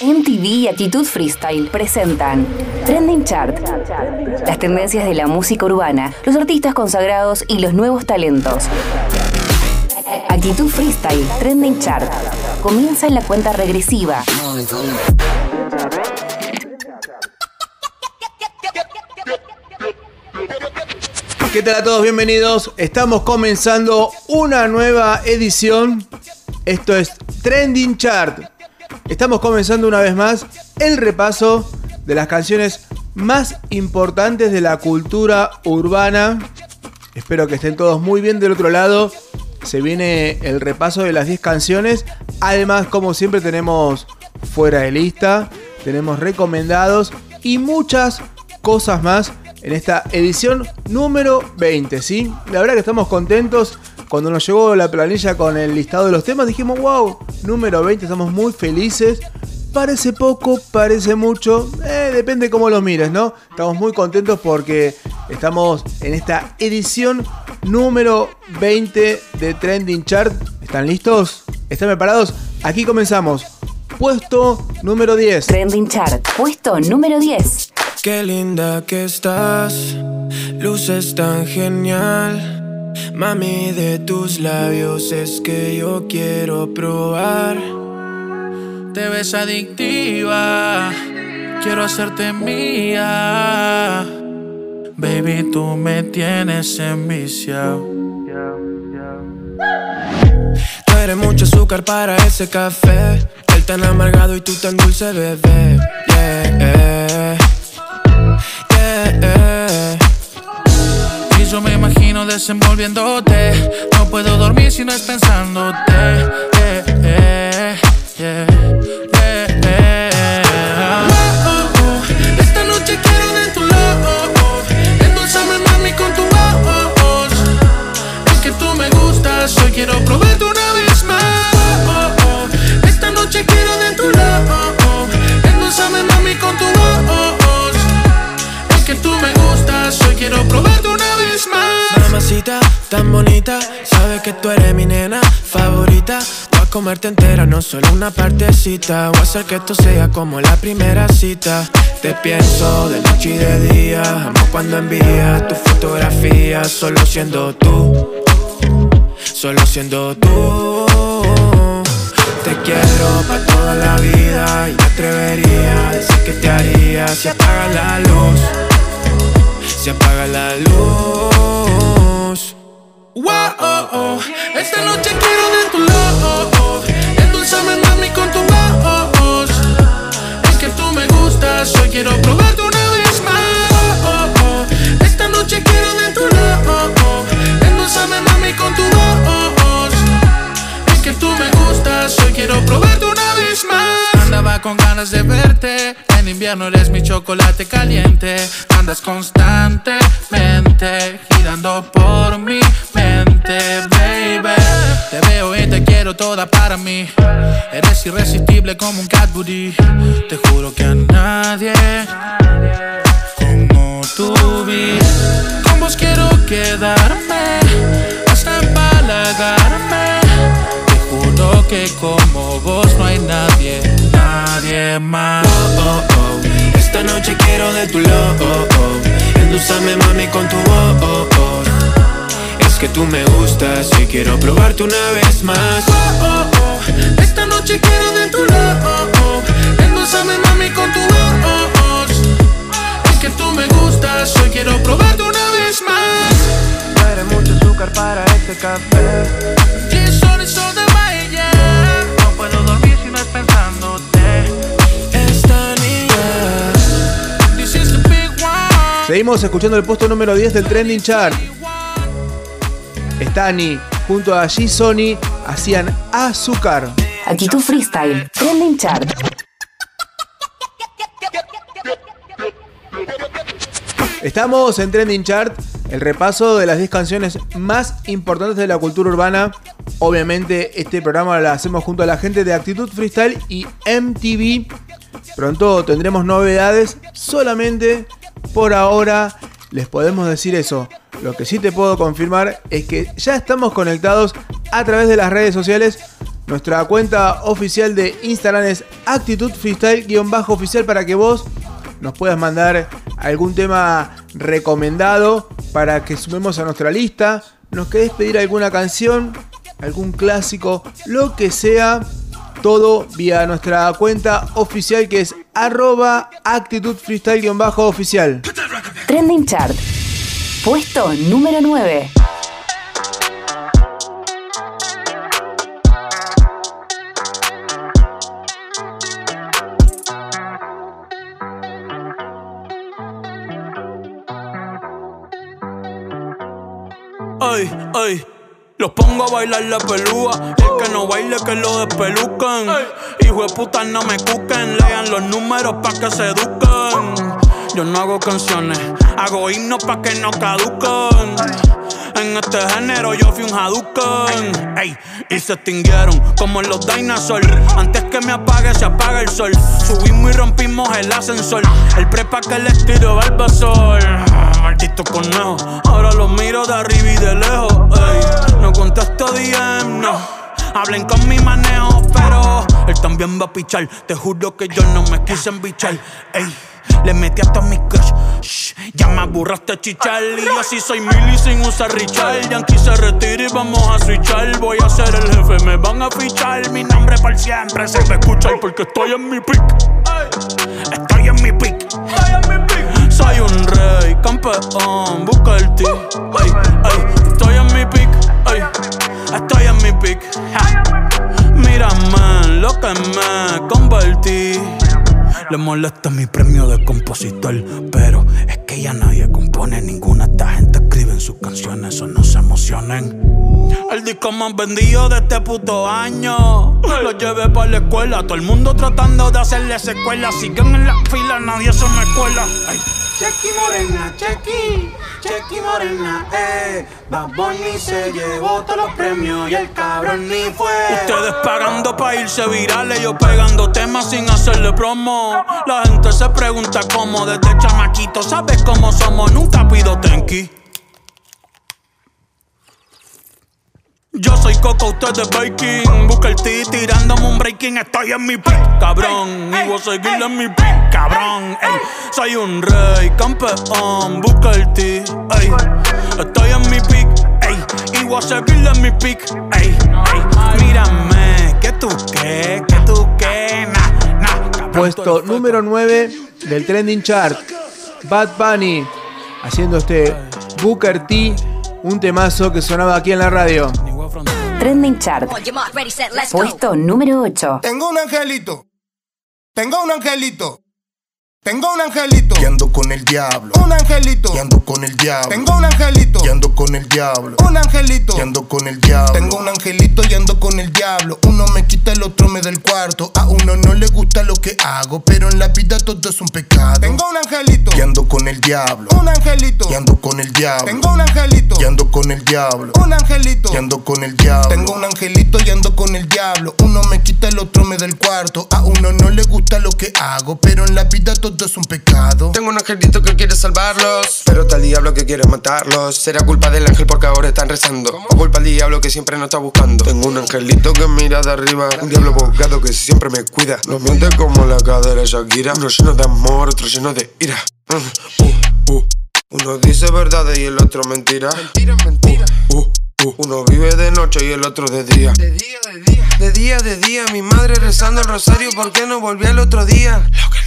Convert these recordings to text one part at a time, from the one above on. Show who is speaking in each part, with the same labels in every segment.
Speaker 1: MTV y Actitud Freestyle presentan Trending Chart. Las tendencias de la música urbana, los artistas consagrados y los nuevos talentos. Actitud Freestyle, Trending Chart. Comienza en la cuenta regresiva.
Speaker 2: ¿Qué tal a todos? Bienvenidos. Estamos comenzando una nueva edición. Esto es Trending Chart. Estamos comenzando una vez más el repaso de las canciones más importantes de la cultura urbana. Espero que estén todos muy bien del otro lado. Se viene el repaso de las 10 canciones. Además, como siempre, tenemos fuera de lista, tenemos recomendados y muchas cosas más en esta edición número 20, ¿sí? La verdad que estamos contentos. Cuando nos llegó la planilla con el listado de los temas, dijimos, wow, número 20, estamos muy felices. Parece poco, parece mucho, eh, depende cómo lo mires, ¿no? Estamos muy contentos porque estamos en esta edición número 20 de Trending Chart. ¿Están listos? ¿Están preparados? Aquí comenzamos. Puesto número 10.
Speaker 1: Trending Chart, puesto número 10.
Speaker 3: Qué linda que estás, luces tan genial. Mami, de tus labios es que yo quiero probar. Te ves adictiva, quiero hacerte mía. Baby, tú me tienes enviciado. Tú eres mucho azúcar para ese café. Él tan amargado y tú tan dulce, bebé. Yeah, me imagino desenvolviéndote. No puedo dormir si no es pensándote. Esta tan bonita, sabes que tú eres mi nena favorita. Voy a comerte entera, no solo una partecita. Voy a hacer que esto sea como la primera cita. Te pienso de noche y de día. Amo cuando envías tu fotografía, solo siendo tú. Solo siendo tú. Te quiero para toda la vida y me atrevería a decir que te haría si apaga la luz. Se apaga la luz. Wow, oh, oh. esta noche quiero de tu lado. Endulzame mami con tu voz. Es que tú me gustas, hoy quiero probarte una vez más. Oh, oh. Esta noche quiero de tu lado. Endulzame mami con tu voz. Es que tú me gustas, hoy quiero probarte una vez más. Andaba con ganas de verte. En invierno eres mi chocolate caliente. Andas constantemente girando por mi mente, baby. Te veo y te quiero toda para mí. Eres irresistible como un Cadbury. Te juro que a nadie como tú vi. Con vos quiero quedarme hasta empalagarme. Te juro que como vos no hay nadie, nadie más. Oh, oh, oh. Esta noche quiero de tu love. Oh, oh. Endulzame mami con tu voz. Es que tú me gustas y quiero probarte una vez más. Oh, oh, oh. Esta noche quiero de tu love. Endulzame mami con tu voz. Es que tú me gustas, hoy quiero probarte una vez más.
Speaker 4: Eres mucho azúcar para este café.
Speaker 3: Y sol
Speaker 2: Seguimos escuchando el puesto número 10 del Trending Chart. Stani junto a G Sony hacían Azúcar.
Speaker 1: Actitud Freestyle, Trending Chart.
Speaker 2: Estamos en Trending Chart, el repaso de las 10 canciones más importantes de la cultura urbana. Obviamente este programa lo hacemos junto a la gente de Actitud Freestyle y MTV. Pronto tendremos novedades, solamente por ahora les podemos decir eso. Lo que sí te puedo confirmar es que ya estamos conectados a través de las redes sociales Nuestra cuenta oficial de Instagram es actitud freestyle-oficial para que vos nos puedas mandar algún tema recomendado para que sumemos a nuestra lista. Nos querés pedir alguna canción, algún clásico, lo que sea. Todo vía nuestra cuenta oficial que es arroba actitud freestyle-oficial.
Speaker 5: Trending Chart. Puesto número 9.
Speaker 6: Ay, ay. Los pongo a bailar la pelúa. El que no baile, que lo despelucan. Hijo de puta, no me cuquen. Lean los números pa' que se eduquen. Yo no hago canciones, hago himnos pa' que no caduquen. En este género yo fui un Hadouken Ey, y se extinguieron como los dinosaurs Antes que me apague se apaga el sol Subimos y rompimos el ascensor El prepa que les tiro Barbasol Maldito conejo Ahora los miro de arriba y de lejos Ey, no contesto DM, no Hablen con mi manejo, pero él también va a pichar. Te juro que yo no me quise embichar. Ey, le metí hasta mi crush. Shh, ya me aburraste chichar. Y yo así soy Milly sin usar Richard. Yankee se retira y vamos a switchar. Voy a ser el jefe, me van a fichar. Mi nombre para siempre se me escucha porque estoy en mi pick. Estoy en mi pick. Campeón, busca el ti. Ey, ey, estoy en mi pick. Ey, estoy en mi pick. Ja. Mírame lo que me convertí. Le molesta mi premio de compositor, pero es que ya nadie compone ninguna. Esta gente escribe en sus canciones, eso no se emocionen. El disco más vendido de este puto año. Lo llevé para la escuela, todo el mundo tratando de hacerle secuela. Siguen en la fila, nadie se me cuela. Ay.
Speaker 7: Chequi chequi morena, eh. Bad Bunny se llevó todos los premios y el cabrón ni fue.
Speaker 6: Ustedes pagando pa' irse virales, yo pegando temas sin hacerle promo. La gente se pregunta cómo desde chamaquito, ¿sabes cómo somos? Nunca pido tenki. Yo soy Coco, usted es Baking. Busca el T tirándome un breaking. Estoy en mi pick, cabrón. Y voy a seguir en mi pick, cabrón. Ey, soy un rey, campeón. Busca el T, ey. Estoy en mi pick, ey. Y voy a seguir en mi pick, ey. ey. Mírame, que tú qué, que tú qué, nah, nah. cabrón,
Speaker 2: Puesto número 9 del trending chart. Bad Bunny haciendo este Booker T, un temazo que sonaba aquí en la radio.
Speaker 5: Trending Chart. Puesto número 8.
Speaker 8: Tengo un angelito. Tengo un angelito. Tengo un angelito.
Speaker 9: Y ando con el diablo.
Speaker 8: Un angelito.
Speaker 9: Y ando con el diablo.
Speaker 8: Tengo un angelito.
Speaker 9: Y ando con el diablo.
Speaker 8: Un angelito.
Speaker 9: Y ando con el diablo.
Speaker 8: Tengo un angelito y ando con el diablo. Uno me quita, el otro me da el cuarto. A uno no le gusta lo que hago, pero en la vida todo es un pecado. Tengo un angelito.
Speaker 9: Y ando con el diablo.
Speaker 8: Un angelito.
Speaker 9: Y ando con el diablo.
Speaker 8: Tengo un angelito.
Speaker 9: Y ando con el diablo.
Speaker 8: Un angelito.
Speaker 9: Y ando con el diablo.
Speaker 8: Tengo un angelito y ando con el diablo. Uno me quita, el otro me da el cuarto. A uno no le gusta lo que hago, pero en la vida todo es un pecado.
Speaker 10: Tengo un angelito que quiere salvarlos, pero está el diablo que quiere matarlos. ¿Será culpa del ángel porque ahora están rezando? ¿O culpa del diablo que siempre nos está buscando? Tengo un angelito que mira de arriba, un diablo abogado que siempre me cuida. Nos miente como la cadera Shakira, uno lleno de amor, otro lleno de ira. Mm, uh, uh. Uno dice verdad y el otro mentira. Mentira, mentira. Uh, uh. Uno vive de noche y el otro de día. De día, de día. De día, de día. Mi madre rezando el rosario, ¿por qué no volví al otro día? Lo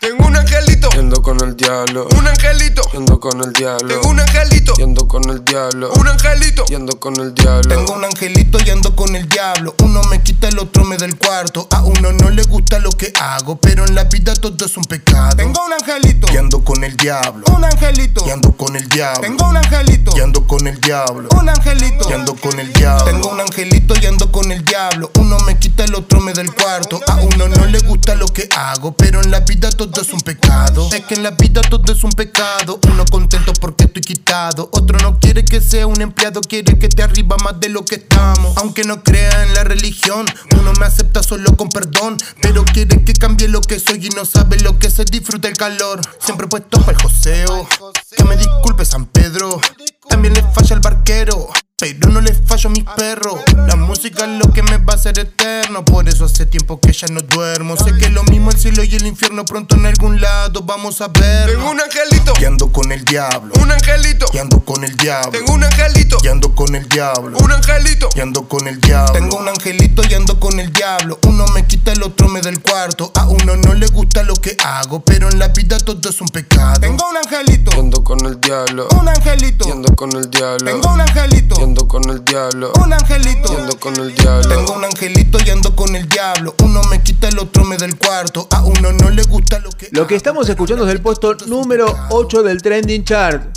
Speaker 10: Tengo un angelito. Yendo con el diablo. Un angelito. Yendo con el diablo. Tengo un angelito. Yendo con el diablo. Un angelito. Yendo con el diablo.
Speaker 8: Tengo un angelito y ando con el diablo. Uno me quita, el otro me da el cuarto. A uno no le gusta lo que hago, pero en la vida todo es un pecado. Tengo un angelito.
Speaker 9: Y ando con el diablo.
Speaker 8: Un angelito.
Speaker 9: Y ando con el diablo.
Speaker 8: Tengo un angelito.
Speaker 9: Y ando con el diablo.
Speaker 8: Un angelito.
Speaker 9: Y ando con el diablo.
Speaker 8: Tengo un angelito y ando con el diablo. Uno me quita, el otro me da el cuarto. A uno no le gusta lo que hago, pero en la vida todo es un pecado. Es que en la vida todo es un pecado. Uno contento porque estoy quitado. Otro no quiere que sea un empleado, quiere que te arriba más de lo que estamos. Aunque no crea en la religión, uno me acepta solo con perdón. Pero quiere que cambie lo que soy y no sabe lo que se disfruta el calor. Siempre puesto para el joseo. Que me disculpe San Pedro. También le falla el barquero. Pero no les fallo a mis perros. La música es lo que me va a hacer eterno. Por eso hace tiempo que ya no duermo. Sé que lo mismo el cielo y el infierno pronto en algún lado vamos a ver.
Speaker 11: Tengo un angelito
Speaker 8: Y ando con el diablo.
Speaker 11: Un angelito
Speaker 8: Y ando con el diablo.
Speaker 11: Tengo un angelito
Speaker 8: Y ando con el diablo.
Speaker 11: Un angelito
Speaker 8: Y ando con el diablo. Tengo un angelito y ando con el diablo. Uno me quita, el otro me da el cuarto. A uno no le gusta lo que hago, pero en la vida todo es un pecado. Tengo un angelito.
Speaker 11: Y ando con el diablo
Speaker 8: Un angelito.
Speaker 11: Y ando con el diablo
Speaker 8: Tengo un angelito.
Speaker 11: Ando con el diablo
Speaker 8: Un angelito.
Speaker 11: Y ando con el diablo
Speaker 8: Tengo un angelito y ando con el diablo. Uno me quita, el otro me da el cuarto. A uno no le gusta lo que
Speaker 2: Lo que estamos escuchando es el puesto número 8 del Trending Chart.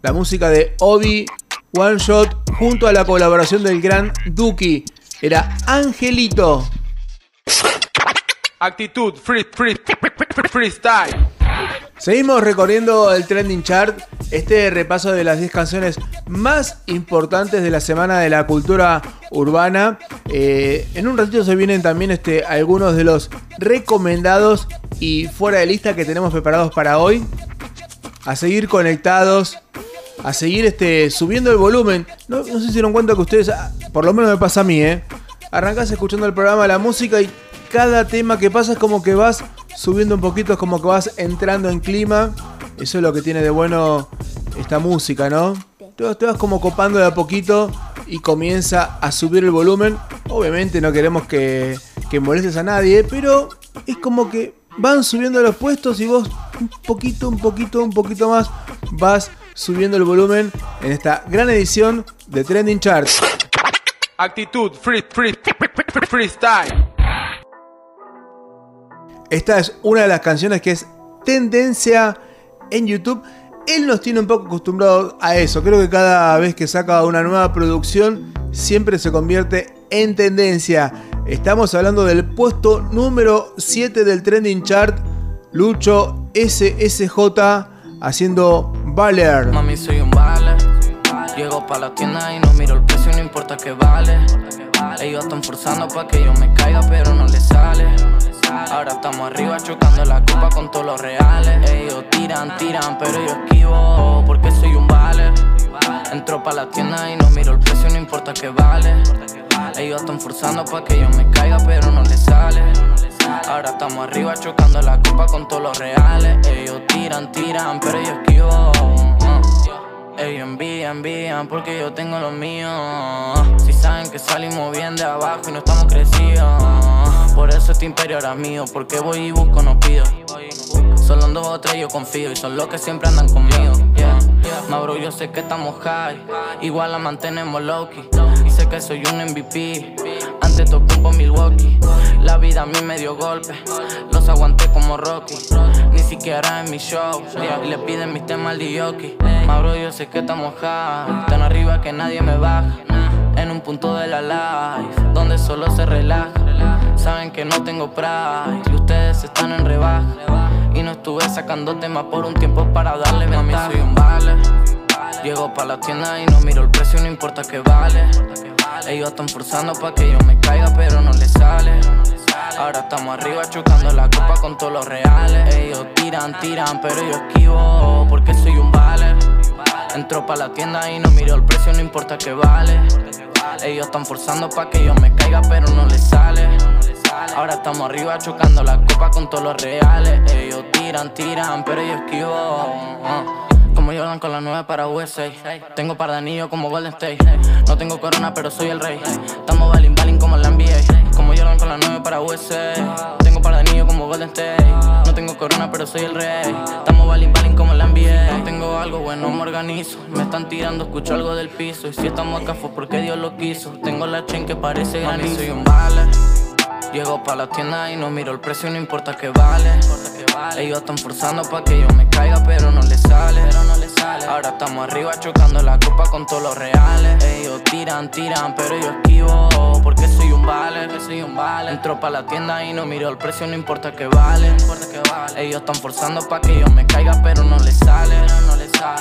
Speaker 2: La música de Obi One Shot junto a la colaboración del gran Duki. Era Angelito.
Speaker 12: Actitud, free, free, freestyle.
Speaker 2: Seguimos recorriendo el Trending Chart, este repaso de las 10 canciones más importantes de la semana de la cultura urbana. Eh, en un ratito se vienen también este, algunos de los recomendados y fuera de lista que tenemos preparados para hoy. A seguir conectados, a seguir este, subiendo el volumen. No, no se dieron cuenta que ustedes, ah, por lo menos me pasa a mí, ¿eh? Arrancás escuchando el programa, la música y cada tema que pasa es como que vas subiendo un poquito, es como que vas entrando en clima. Eso es lo que tiene de bueno esta música, ¿no? Te te vas como copando de a poquito y comienza a subir el volumen. Obviamente no queremos que, que molestes a nadie, pero es como que van subiendo los puestos y vos un poquito, un poquito, un poquito más vas subiendo el volumen en esta gran edición de Trending Charts.
Speaker 12: Actitud, free, free, freestyle.
Speaker 2: Esta es una de las canciones que es tendencia en YouTube. Él nos tiene un poco acostumbrados a eso. Creo que cada vez que saca una nueva producción siempre se convierte en tendencia. Estamos hablando del puesto número 7 del trending chart. Lucho SSJ haciendo Valer.
Speaker 13: Mami, soy un vale. Llego pa' la tienda y no miro el precio, no importa que vale. Ellos están forzando pa' que yo me caiga, pero no les sale. Ahora estamos arriba chocando la copa con todos los reales. Ellos tiran, tiran, pero yo esquivo porque soy un vale. Entro pa' la tienda y no miro el precio, no importa que vale. Ellos están forzando pa' que yo me caiga, pero no les sale. Ahora estamos arriba chocando la copa con todos los reales. Ellos tiran, tiran, pero yo esquivo. Ellos envían, envían porque yo tengo lo mío. Si saben que salimos bien de abajo y no estamos crecidos. Por eso este imperio ahora mío, porque voy y busco, no pido. Solo en dos o tres yo confío y son los que siempre andan conmigo. Yeah. Ma bro, yo sé que estamos high, igual la mantenemos low-key. Y sé que soy un MVP, antes tocó por Milwaukee. La vida a mí me dio golpe, los aguanté como Rocky. Ni siquiera en mi show, y le piden mis temas al DJ. Ma bro, yo sé que estamos high, tan arriba que nadie me baja. En un punto de la life, donde solo se relaja. Saben que no tengo pride y ustedes están en rebaja. Y no estuve sacando temas por un tiempo para darle ventaja. Mami, soy un vale. Llego pa' la tienda y no miro el precio, no importa que vale. Ellos están forzando pa' que yo me caiga, pero no les sale. Ahora estamos arriba chocando la copa con todos los reales. Ellos tiran, tiran, pero yo esquivo porque soy un vale. Entro pa' la tienda y no miro el precio, no importa que vale. Ellos están forzando pa' que yo me caiga, pero no les sale. Ahora estamos arriba chocando la copa con todos los reales. Ellos tiran, tiran, pero yo esquivo. Uh. Como Jordan con la 9 para USA. Tengo par de anillos como Golden State. No tengo corona, pero soy el rey. Estamos balling, balling como la NBA. Como Jordan con la 9 para USA. Tengo par de anillos como Golden State. No tengo corona, pero soy el rey. Estamos balling, balling como la NBA. No tengo algo bueno, me organizo. Me están tirando, escucho algo del piso. Y si estamos acá fue porque Dios lo quiso. Tengo la chain que parece granizo. soy un vale. Llego pa' la tienda y no miro el precio, no importa que vale. Ellos están forzando pa' que yo me caiga, pero no les sale. Ahora estamos arriba chocando la copa con todos los reales. Ellos tiran, tiran, pero yo esquivo porque soy un vale, que soy un vale. Entro pa' la tienda y no miro el precio, no importa que vale. Ellos están forzando pa' que yo me caiga, pero no les sale.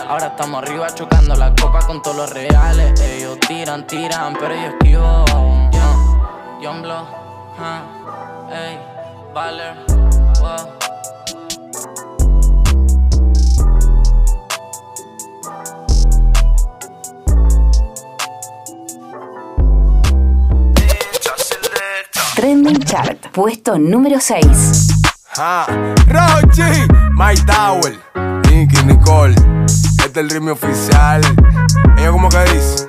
Speaker 13: Ahora estamos arriba chocando la copa con todos los reales. Ellos tiran, tiran, pero yo esquivo. Young Blow. Huh. Ey, Baller, wow.
Speaker 5: Trending Chart, puesto número 6.
Speaker 14: Ah, Rochi, My Tower, Nicky, Nicole. Este es el ritmo oficial. Ella como que dice.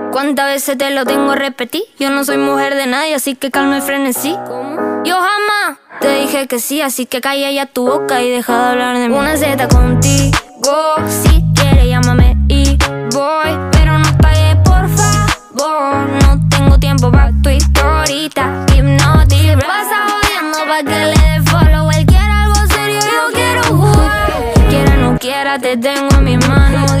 Speaker 15: ¿cuántas veces te lo tengo repetir? Yo no soy mujer de nadie, así que calma el frenesí. ¿Cómo? Yo jamás te dije que sí, así que calla ya tu boca y deja de hablar de mí. Una Z contigo, si quieres llámame y voy, pero no pagues por favor. No tengo tiempo para tu historita, hipnotic. Pasa jodiendo pa' que le dé follow. Él quiere algo serio, yo quiero jugar. Quiera no quiera, te tengo en mis manos.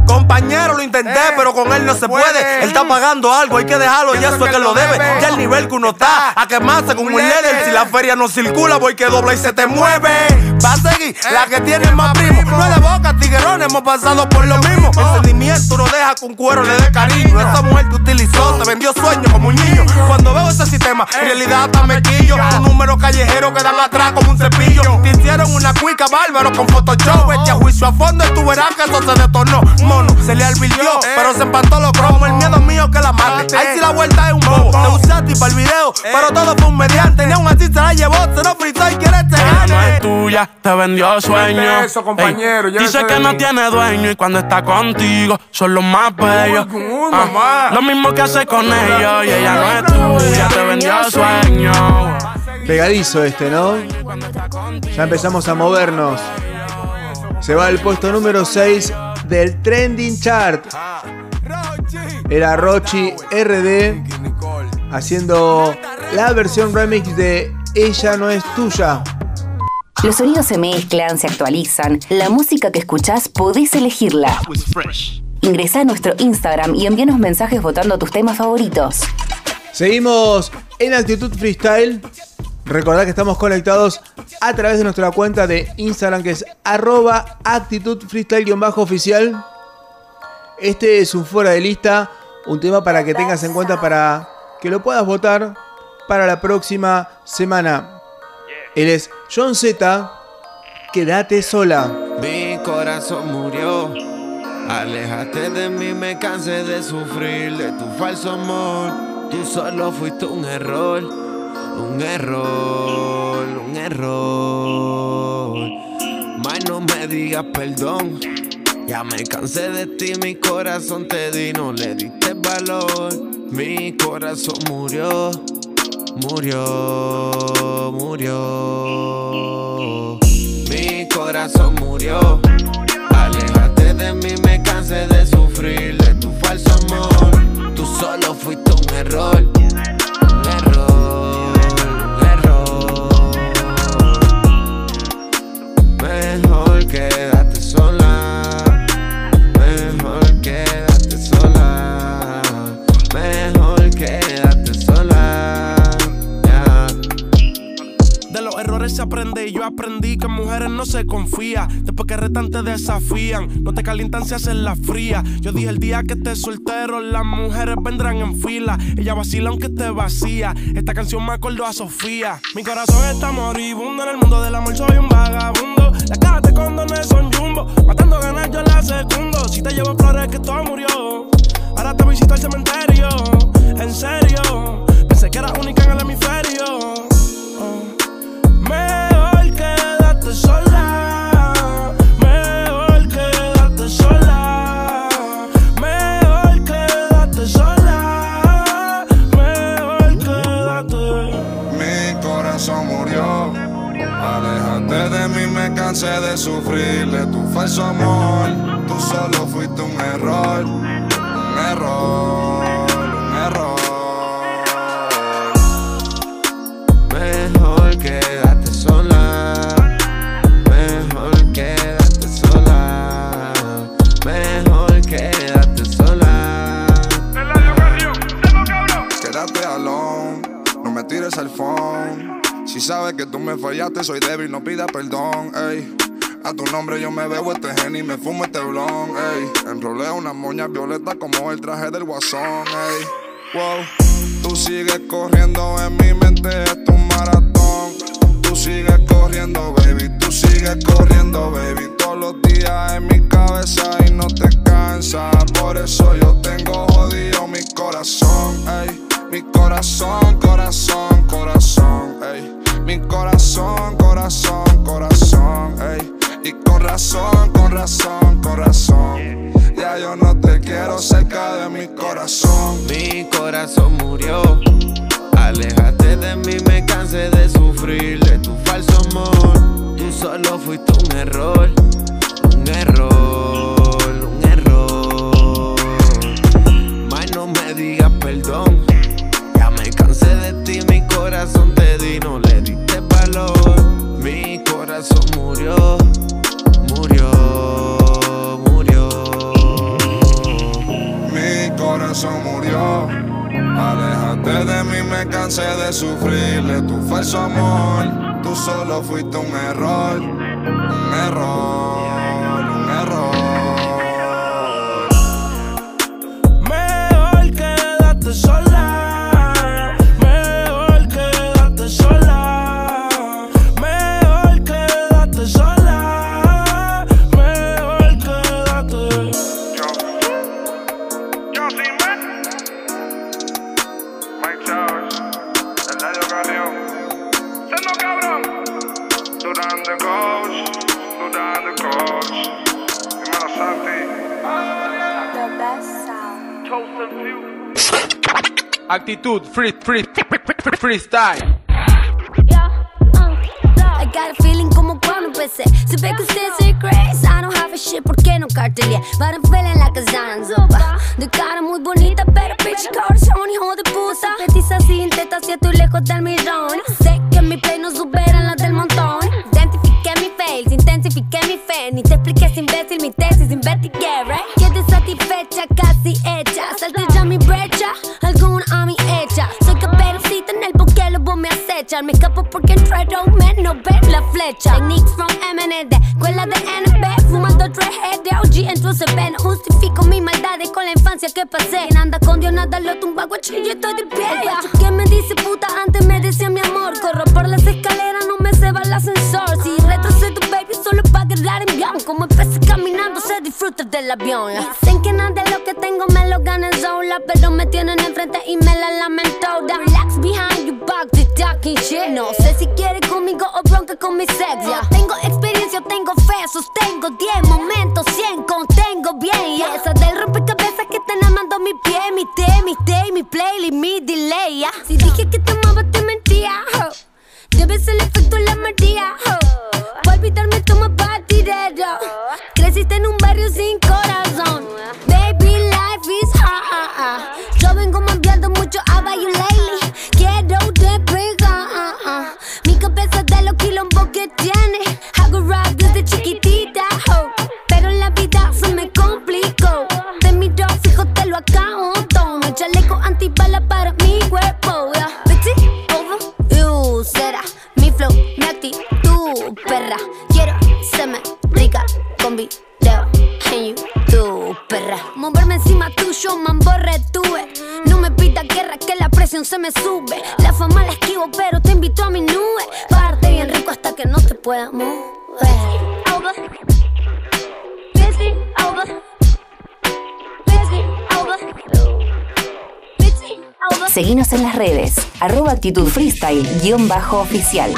Speaker 16: Compañero, lo intenté, pero con él no se puede. Él está pagando algo, hay que dejarlo, ya eso es que lo debe. Ya el nivel que uno está, a quemarse con un líder. Si la feria no circula, voy que dobla y se te mueve. Va a seguir la que tiene más primo. No es de boca, tiguerón, hemos pasado por lo mismo. El sentimiento no deja un cuero le dé cariño. Esa mujer te utilizó, te vendió sueños como un niño. Cuando veo ese sistema, en realidad hasta me quillo. Un número callejero que dan atrás como un cepillo. Te hicieron una cuica bárbaro con Photoshop. Echa juicio a fondo y tú verás que eso se detonó. Mono, se le advirtió, pero se empató los cromos. El miedo mío que la mate. Ahí sí la vuelta es un bobo. Te usé a ti para el video, pero todo fue un mediante. Ni aún así se la llevó, se lo fritó y quiere este
Speaker 12: Ella no
Speaker 16: gane.
Speaker 12: es tuya, te vendió sueño.
Speaker 14: eso, compañero,
Speaker 12: Ey,
Speaker 14: llévese
Speaker 12: dice que no
Speaker 14: mí.
Speaker 12: tiene dueño y cuando está contigo son los más bellos. Ah, lo mismo que hace con ellos y ella no es tuya, te vendió sueño.
Speaker 2: Pegadizo este, ¿no? Ya empezamos a movernos. Se va al puesto número 6 del Trending Chart. Era Rochi RD haciendo la versión remix de Ella no es tuya.
Speaker 5: Los sonidos se mezclan, se actualizan. La música que escuchás podés elegirla. Ingresá a nuestro Instagram y envíanos mensajes votando tus temas favoritos.
Speaker 2: Seguimos en Actitud Freestyle. Recordad que estamos conectados a través de nuestra cuenta de Instagram que es arroba actitud freestyle-oficial. Este es un fuera de lista, un tema para que tengas en cuenta para que lo puedas votar para la próxima semana. Él es John Z. Quédate sola.
Speaker 17: Mi corazón murió. Aléjate de mí, me cansé de sufrir de tu falso amor. Tú solo fuiste un error, un error, un error. Más no me digas perdón. Ya me cansé de ti, mi corazón te di, no le diste valor. Mi corazón murió, murió, murió. Mi corazón murió. Aléjate de mí, me cansé de sufrir de tu falso amor. Tú solo fuiste un error, un error, quédate sola. Mejor quédate sola. Mejor quédate sola.
Speaker 18: De los errores se aprende y yo aprendí que en mujeres no se confía. Después que retan te desafían, no te calientan si hacen la fría. Yo dije el día que estés soltero, las mujeres vendrán en fila. Ella vacila aunque te vacía. Esta canción me acordó a Sofía. Mi corazón está moribundo en el mundo del amor, soy un vagabundo las cajas de condones son jumbo, matando ganas yo la secundo. Si te llevo flores que todo murió, ahora te visito al cementerio. En serio, pensé que era única en el hemisferio. Oh. Mejor quédate sola.
Speaker 19: De sufrir de tu falso amor. Tú solo fuiste un error, un error, un error.
Speaker 17: Mejor quédate sola. Mejor quédate sola. Mejor quédate sola.
Speaker 19: Quédate alone, no me tires al phone. Si sabes que tú me fallaste, soy débil, no pida perdón, ey. A tu nombre yo me bebo este gen y me fumo este blon, ey. Enrolé una moña violeta como el traje del guasón, ey. Wow, tú sigues corriendo en mi mente, es tu maratón. Tú sigues corriendo, baby, tú sigues corriendo, baby. Todos los días en mi cabeza y no te cansas. Por eso yo tengo jodido mi corazón, ey. Mi corazón, corazón, corazón, ey. Mi corazón, corazón, corazón, ey. Y con razón, con razón, con razón. Ya yo no te quiero cerca de mi corazón.
Speaker 17: Mi corazón murió. Aléjate de mí, me cansé de sufrir de tu falso amor. Tú solo fuiste un error, un error, un error. Más no me digas perdón. Ya me cansé de ti, mi corazón te di, no le diste valor. Mi corazón murió,
Speaker 19: corazón murió. Aléjate de mí, me cansé de sufrir de tu falso amor. Tú solo fuiste un error, un error, un error.
Speaker 18: Mejor quédate sola.
Speaker 12: Actitud, free, free, freestyle.
Speaker 20: Uh, I got a feeling como cuando empecé Supe que usted soy crazy I don't have a shit, ¿por qué no cartelé? But I'm feeling like a zanzopa
Speaker 5: Seguinos en las redes, arroba actitud freestyle, guion bajo oficial.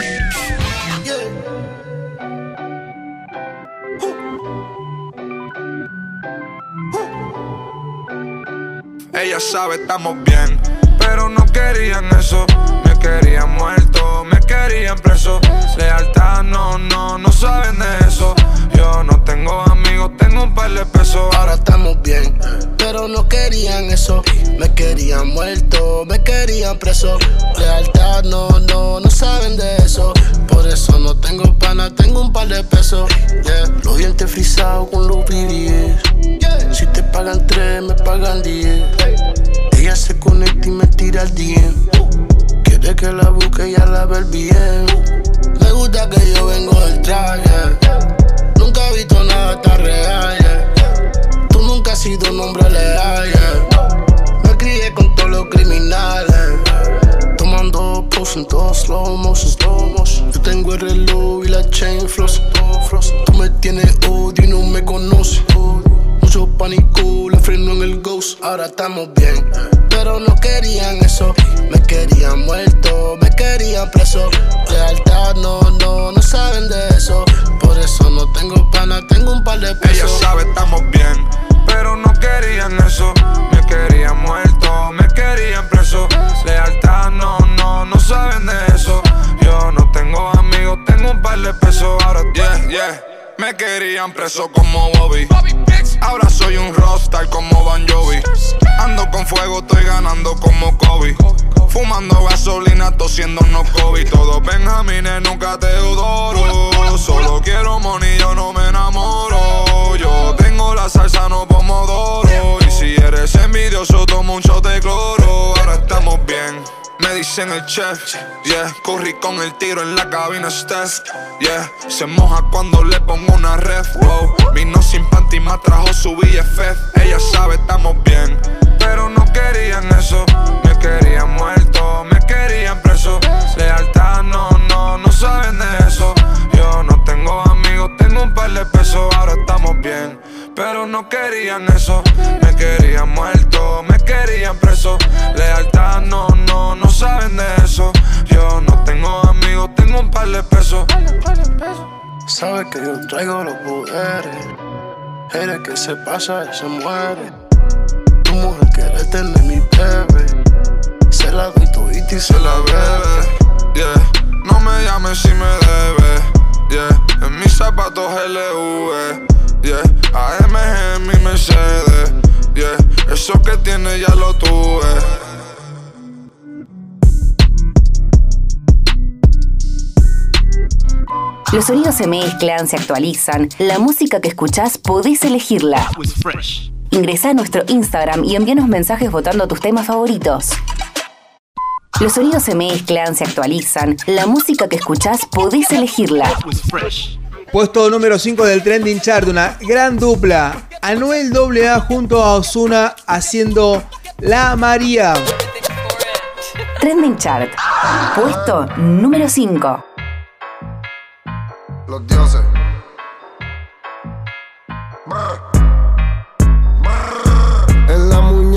Speaker 19: Ella sabe, estamos bien, pero no querían eso. Me querían muerto, me querían preso. Lealtad, no, no, no saben de eso. Yo no tengo amigos, tengo un par de pesos.
Speaker 21: Ahora estamos bien, pero no querían eso. Me querían muerto, me querían preso. Lealtad, no, no, no saben de eso. Por eso no tengo pana, tengo un par de pesos. Yeah. Los dientes frisados con los BBS. Si te pagan tres, me pagan diez. Ella se conecta y me tira al DM. Quiere que la busque y la ver bien. Me gusta que yo vengo del traje. Visto nada tan real. yeah. Tú nunca has sido un hombre leal. yeah. Me crié con todos los criminales. Tomando pose en todos slow motion, slow motion. Yo tengo el reloj y la chain todo frost. Tú me tienes odio y no me conoces. Mucho pánico, la freno en el ghost. Ahora estamos bien, pero no querían eso. Me querían muerto, me querían preso. Lealtad, no, no, no saben de eso. Por eso no tengo pana, tengo un par de
Speaker 19: Ella
Speaker 21: pesos.
Speaker 19: sabe, estamos bien, pero no querían eso. Me querían muerto, me querían preso. Lealtad, no, no, no saben de eso. Yo no tengo amigos, tengo un par de pesos. Ahora, yeah, yeah. Me querían preso como Bobby. Ahora soy un rockstar como Bon Jovi. Ando con fuego, estoy ganando como Kobe. Fumando gasolina, tosiendo no COVID. Todos Benjamines, nunca te odoro. Solo quiero money, yo no me enamoro. Yo tengo la salsa, no pomodoro. Y si eres envidioso, tomo un shot de cloro. Ahora estamos bien. Me dicen el chef, yeah. Corrí con el tiro en la cabina Steph, yeah. Se moja cuando le pongo una ref, wow. Vino sin panty, me trajo su BFF. Ella sabe, estamos bien, pero no querían eso. Me querían muerto, me querían preso. Lealtad, no, no, no saben de eso. Yo no tengo amigos, tengo un par de pesos. Ahora estamos bien, pero no querían eso. Me querían muerto, me querían preso. Lealtad, no, no, no saben de eso. Yo no tengo amigos, tengo un par de pesos.
Speaker 21: Sabes que yo traigo los poderes. Eres que se pasa y se muere. Tu mujer quiere tener mi bebé.
Speaker 19: Eso que tiene ya lo tuve.
Speaker 5: Los sonidos se mezclan, se actualizan. La música que escuchás podés elegirla. Ingresá a nuestro Instagram y envíanos mensajes votando tus temas favoritos. Los sonidos se mezclan, se actualizan. La música que escuchás podés elegirla.
Speaker 2: Puesto número 5 del trending chart, una gran dupla. Anuel AA junto a Osuna haciendo La María.
Speaker 5: Trending chart. Puesto número 5.
Speaker 22: Los dioses.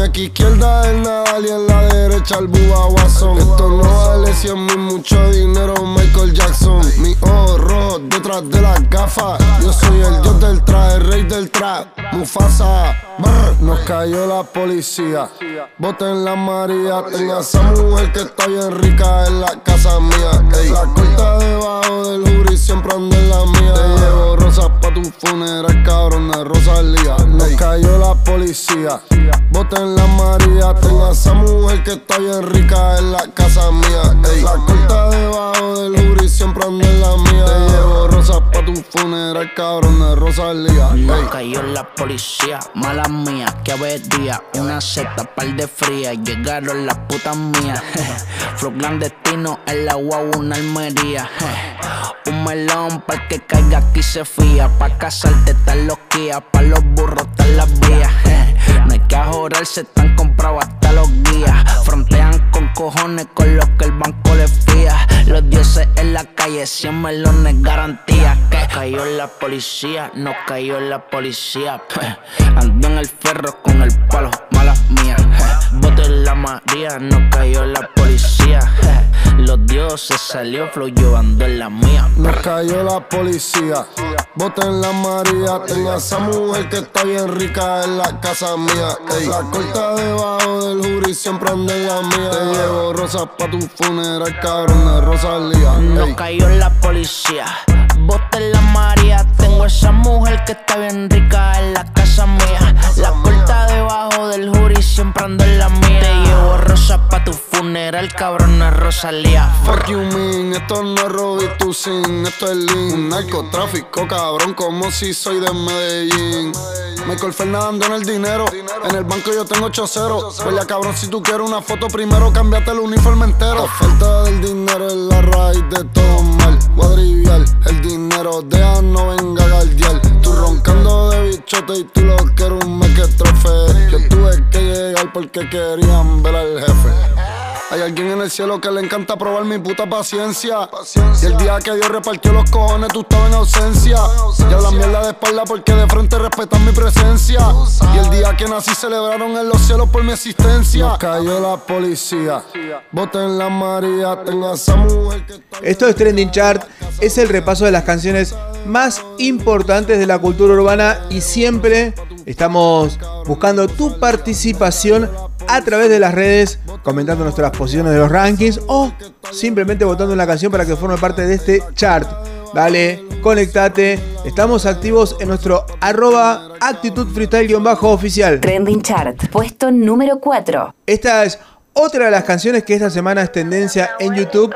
Speaker 23: Muñeca izquierda el Nadal y en la derecha el Bubba Watson. Esto no vale 100 mil, mucho dinero, Michael Jackson. Mi rojo detrás de las gafas. Yo soy el dios del traje, rey del trap. Mufasa, brr, nos cayó la policía. Boten la María, tenía esa mujer que está bien rica en la casa mía. Ey, la corta debajo del jury, siempre ando en la mía. Te llevo rosas pa' tu funeral, cabrón de Rosalía. Nos cayó la policía. Boten la María, tengo esa mujer que está bien rica en la casa mía. Ey, la corta debajo del jury, siempre ando en la mía. Te llevo rosas pa' tu funeral, cabrón de Rosalía. Ey.
Speaker 24: cayó la policía, mala mía, que día Una seta, par de fría, llegaron las putas mías. Flow clandestino, el agua, una almería. Un melón para que caiga aquí se fía. Pa' casarte están los guías, pa' los burros están las vías. Se están comprados hasta los guías. Frontean con cojones con los que el banco les fía. Los dioses en la calle, 100 melones garantía. Cayó la policía, no cayó la policía. Ando en el ferro con el palo, malas mías. Bote la María, no cayó la policía. Los dioses salió flow llevando en la mía.
Speaker 23: Nos cayó la policía. Boten la María. Tengo a esa mujer que está bien rica en la casa mía. Ey. La corta debajo del jury siempre anda en la mía. Te llevo rosas pa' tu funeral, cabrón de Rosalía.
Speaker 24: Nos cayó la policía. Bote la María. Tengo esa mujer que está bien rica en la casa mía. La corta debajo del jury siempre ando en la mía. Te llevo rosas pa' tu funeral, cabrón de Rosalía.
Speaker 23: Fuck you mean, esto no es Robbie Tucson, esto es Un narcotráfico, cabrón, como si soy de Medellín. Michael Fernando en el dinero, en el banco yo tengo 8-0 Huele cabrón, si tú quieres una foto primero, cámbiate el uniforme entero. La falta del dinero es la raíz de todo mal. Guadrivial, el dinero deja no venga a galdear. Tú roncando de bichote y tú lo que eres un mequetrofe Yo tuve que llegar porque querían ver al jefe hay alguien en el cielo que le encanta probar mi puta paciencia. Y el día que Dios repartió los cojones, tú estabas en ausencia. Y hablas mierda de espalda porque de frente respetan mi presencia. Y el día que nací celebraron en los cielos por mi existencia. Nos cayó la policía. Boten la María. Tengo a esa mujer que
Speaker 2: Esto es Trending Chart, es el repaso de las canciones más importantes de la cultura urbana y siempre estamos buscando tu participación a través de las redes, comentando nuestras posiciones de los rankings o simplemente votando una canción para que forme parte de este chart. Dale, conectate, estamos activos en nuestro arroba actitud freestyle-oficial.
Speaker 5: Trending Chart, puesto número 4.
Speaker 2: Esta es otra de las canciones que esta semana es tendencia en YouTube.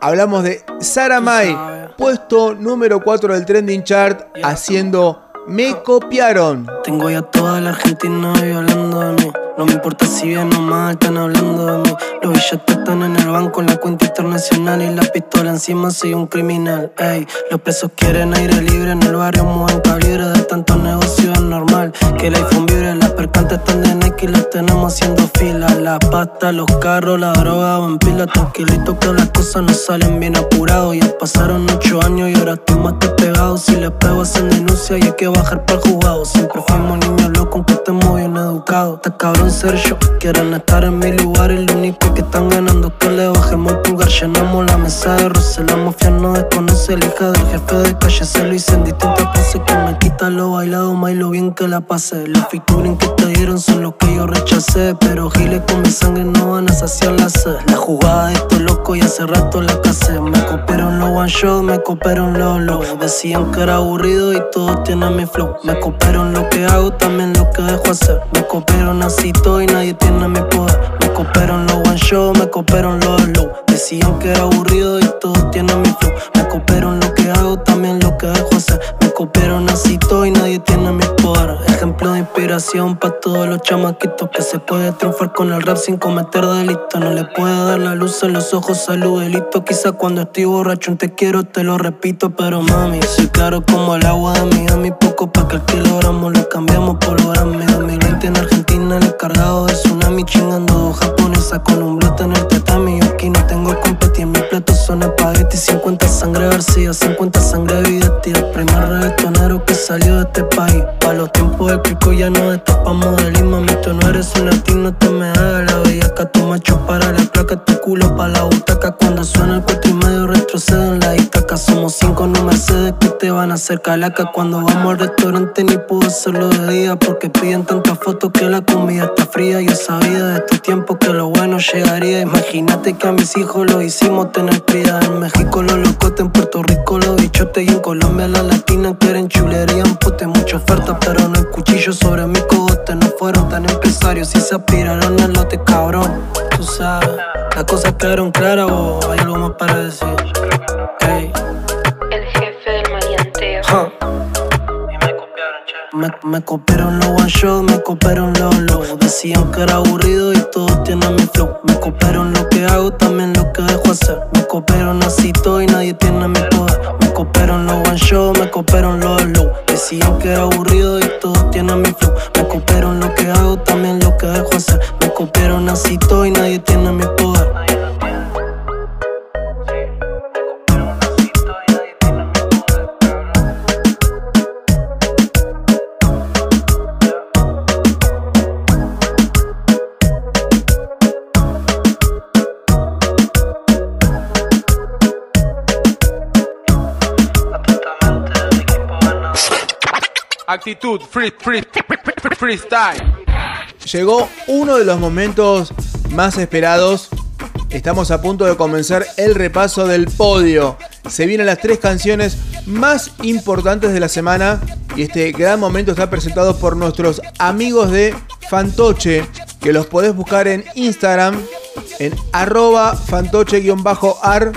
Speaker 2: Hablamos de Sara Mai, puesto número 4 del trending chart, haciendo Me copiaron.
Speaker 25: Tengo ya toda la Argentina hablando de mí. No me importa si bien o mal están hablando de mí. Los billetes están en el banco, la cuenta internacional y la pistola encima soy un criminal. Ey, los presos quieren aire libre en el barrio, mueven calibre de tantos negocios es normal. Que el iPhone vibre, las percantes están de Nike y las tenemos haciendo fila. La pasta, los carros, la droga van pila. Tranquilito que las cosas no salen bien apurado. Ya pasaron ocho años y ahora estoy más que. Si les pego hacen denuncia y hay que bajar para el juzgado. Siempre fuimos niños locos aunque estemos bien educados. Está cabrón ser yo, quieren estar en mi lugar. Y lo único que están ganando es que le bajemos el pulgar. Llenamos la mesa de roce, la mafia no desconoce. La hija del jefe de calle se lo hice en distintas poses. Que me quita lo bailado, más lo bien que la pase. Los featuring que te dieron son los que yo rechacé. Pero giles con mi sangre no van a saciar la sed. La jugada de estos locos y hace rato la casé. Me copiaron los one shot, me copiaron los low. Decían que era aburrido y todos tienen mi flow. Me copiaron lo que hago, también lo que dejo hacer. Me copiaron así todo y nadie tiene mi poder. Me copiaron los one shot, me copiaron los low. Decían que era aburrido y todos tienen mi flow. Me copiaron lo que hago, también lo que dejo hacer. Me copiaron así todo y nadie tiene mi poder. Ejemplo de inspiración para todos los chamaquitos que se puede triunfar con el rap sin cometer delito. No le puede dar la luz en los ojos al delito. Quizá cuando estoy borracho un te quiero, te lo repito. Pero mami, soy claro como el agua de Miami. Poco pa' que el kilogramo lo cambiamos por gramos. 50 sangre García, 50 sangre. El primer reggaetonero que salió de este país. Pa' los tiempos del pico ya no destapamos de lima. Mami, tú no eres un latino, te me hagas la bellaca. Tu macho para la placa, tu culo pa' la butaca. Cuando suena el cuatro y medio retrocede en la Somos cinco no Mercedes que te van a hacer calaca. Cuando vamos al restaurante ni puedo hacerlo de día. Porque piden tantas fotos que la comida está fría. Yo sabía de estos tiempos que lo bueno llegaría. Imagínate que a mis hijos lo hicimos tener cría. En México los locotes, en Puerto Rico los bichotes. Y en Colombia las latinas quieren chulería. En pute, mucha oferta, pero no hay cuchillo sobre mi cogote. No fueron tan empresarios y se aspiraron al lote, cabrón. Tú sabes, las cosas quedaron claras o hay algo más para decir.
Speaker 26: El jefe del maleanteo.
Speaker 25: Me, me copiaron los one shot, me copiaron los low. Decían que era aburrido y todos tienen mi flow. Me copiaron lo que hago, también lo que dejo hacer. Me copiaron así todo y nadie tiene mi poder. Me copiaron los one shot, me copiaron los low. Decían que era aburrido y todos tienen mi flow. Me copiaron lo que hago, también lo dejo hacer. Me copiaron así todo y nadie tiene mi poder.
Speaker 2: Free, free, freestyle. Llegó uno de los momentos más esperados. Estamos a punto de comenzar el repaso del podio. Se vienen las tres canciones más importantes de la semana y este gran momento está presentado por nuestros amigos de Fantoche, que los podés buscar en Instagram en arroba fantoche-ar.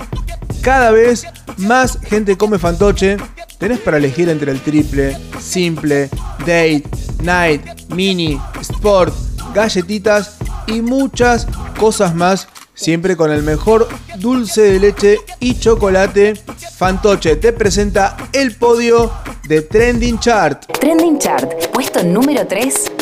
Speaker 2: Cada vez más gente come fantoche. Tenés para elegir entre el triple, simple, date, night, mini, sport, galletitas y muchas cosas más. Siempre con el mejor dulce de leche y chocolate. Fantoche te presenta el podio de Trending Chart.
Speaker 1: Trending Chart, puesto número 3.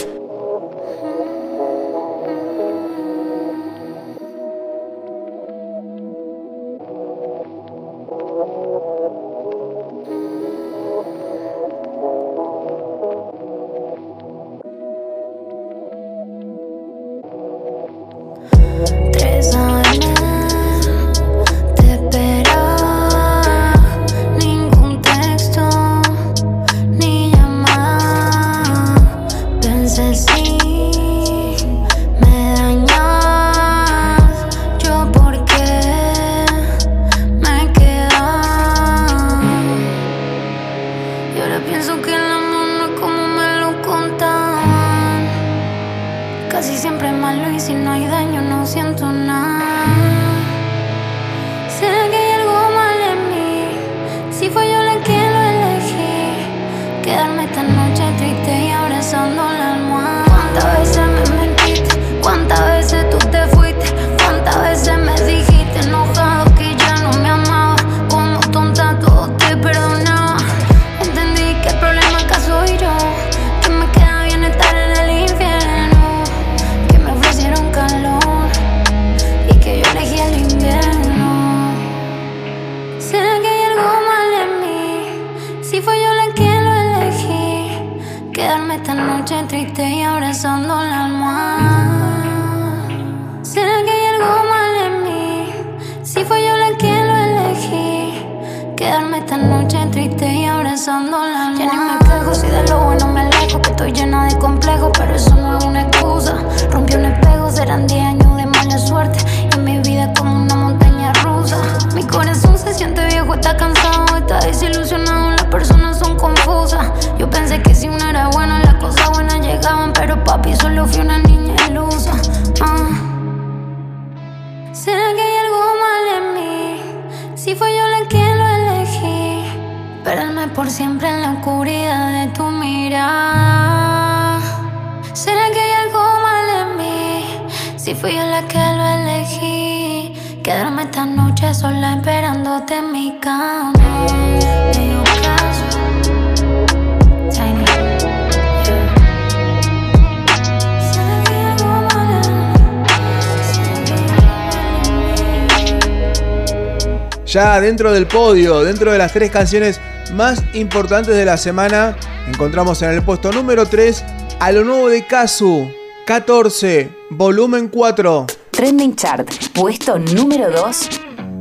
Speaker 20: Ya
Speaker 2: dentro del podio, dentro de las tres canciones más importantes de la semana, encontramos en el puesto número 3 a lo nuevo de Kazu, 14, volumen 4.
Speaker 1: Trending Chart, puesto número 2.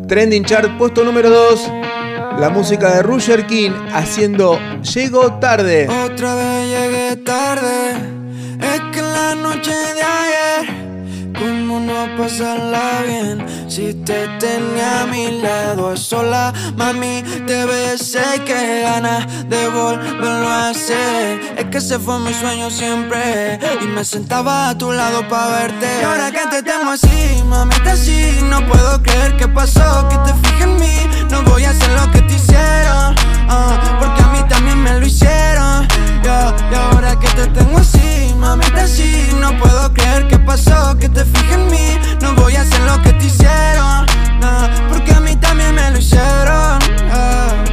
Speaker 2: Trending Chart, puesto número 2. La música de Roger King haciendo Llego tarde.
Speaker 27: Otra vez llegué tarde. Es que la noche de ayer, ¿cómo no pasarla bien? Si te tenía a mi lado a sola, mami, te besé y que ganas de volverlo a hacer. Es que ese fue mi sueño siempre y me sentaba a tu lado para verte. Y ahora que te tengo así, mami, te así, no puedo creer que pasó, que te fijas en mí. No voy a hacer lo que te hicieron, ah, porque a mí también me lo hicieron. Y ahora que te tengo así, mami, te así, no puedo creer que pasó, que te fijas en mí. No voy a hacer lo que te hicieron, nah, porque a mí también me lo hicieron. ah.